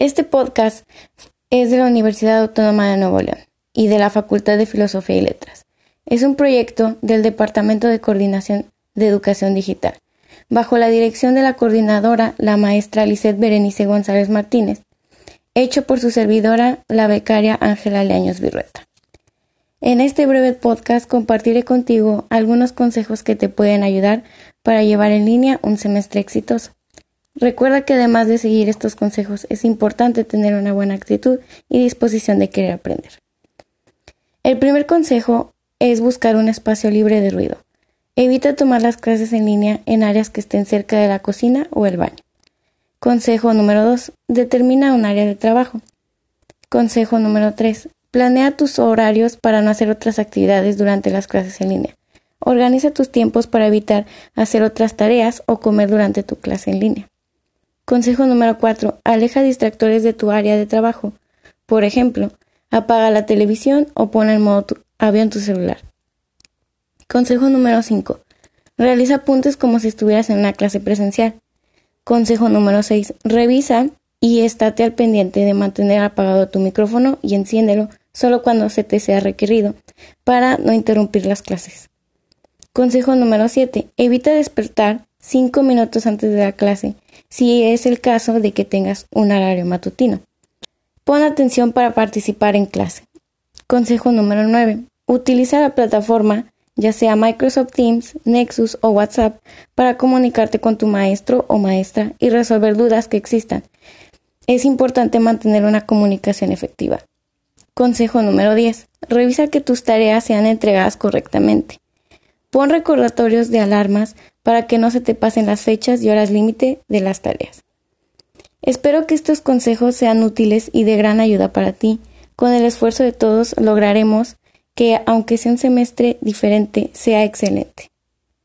Este podcast es de la Universidad Autónoma de Nuevo León y de la Facultad de Filosofía y Letras. Es un proyecto del Departamento de Coordinación de Educación Digital, bajo la dirección de la coordinadora, la maestra Lisette Berenice González Martínez, hecho por su servidora, la becaria Ángela Leaños Virrueta. En este breve podcast compartiré contigo algunos consejos que te pueden ayudar para llevar en línea un semestre exitoso. Recuerda que además de seguir estos consejos es importante tener una buena actitud y disposición de querer aprender. El primer consejo es buscar un espacio libre de ruido. Evita tomar las clases en línea en áreas que estén cerca de la cocina o el baño. Consejo número 2. Determina un área de trabajo. Consejo número 3. Planea tus horarios para no hacer otras actividades durante las clases en línea. Organiza tus tiempos para evitar hacer otras tareas o comer durante tu clase en línea. Consejo número 4. Aleja distractores de tu área de trabajo. Por ejemplo, apaga la televisión o pon en modo avión tu celular. Consejo número 5. Realiza apuntes como si estuvieras en una clase presencial. Consejo número 6. Revisa y estate al pendiente de mantener apagado tu micrófono y enciéndelo solo cuando se te sea requerido, para no interrumpir las clases. Consejo número 7. Evita despertar 5 minutos antes de la clase, si es el caso de que tengas un horario matutino. Pon atención para participar en clase. Consejo número 9. Utiliza la plataforma, ya sea Microsoft Teams, Nexus o WhatsApp, para comunicarte con tu maestro o maestra y resolver dudas que existan. Es importante mantener una comunicación efectiva. Consejo número 10. Revisa que tus tareas sean entregadas correctamente. Pon recordatorios de alarmas para que no se te pasen las fechas y horas límite de las tareas. Espero que estos consejos sean útiles y de gran ayuda para ti. Con el esfuerzo de todos lograremos que, aunque sea un semestre diferente, sea excelente.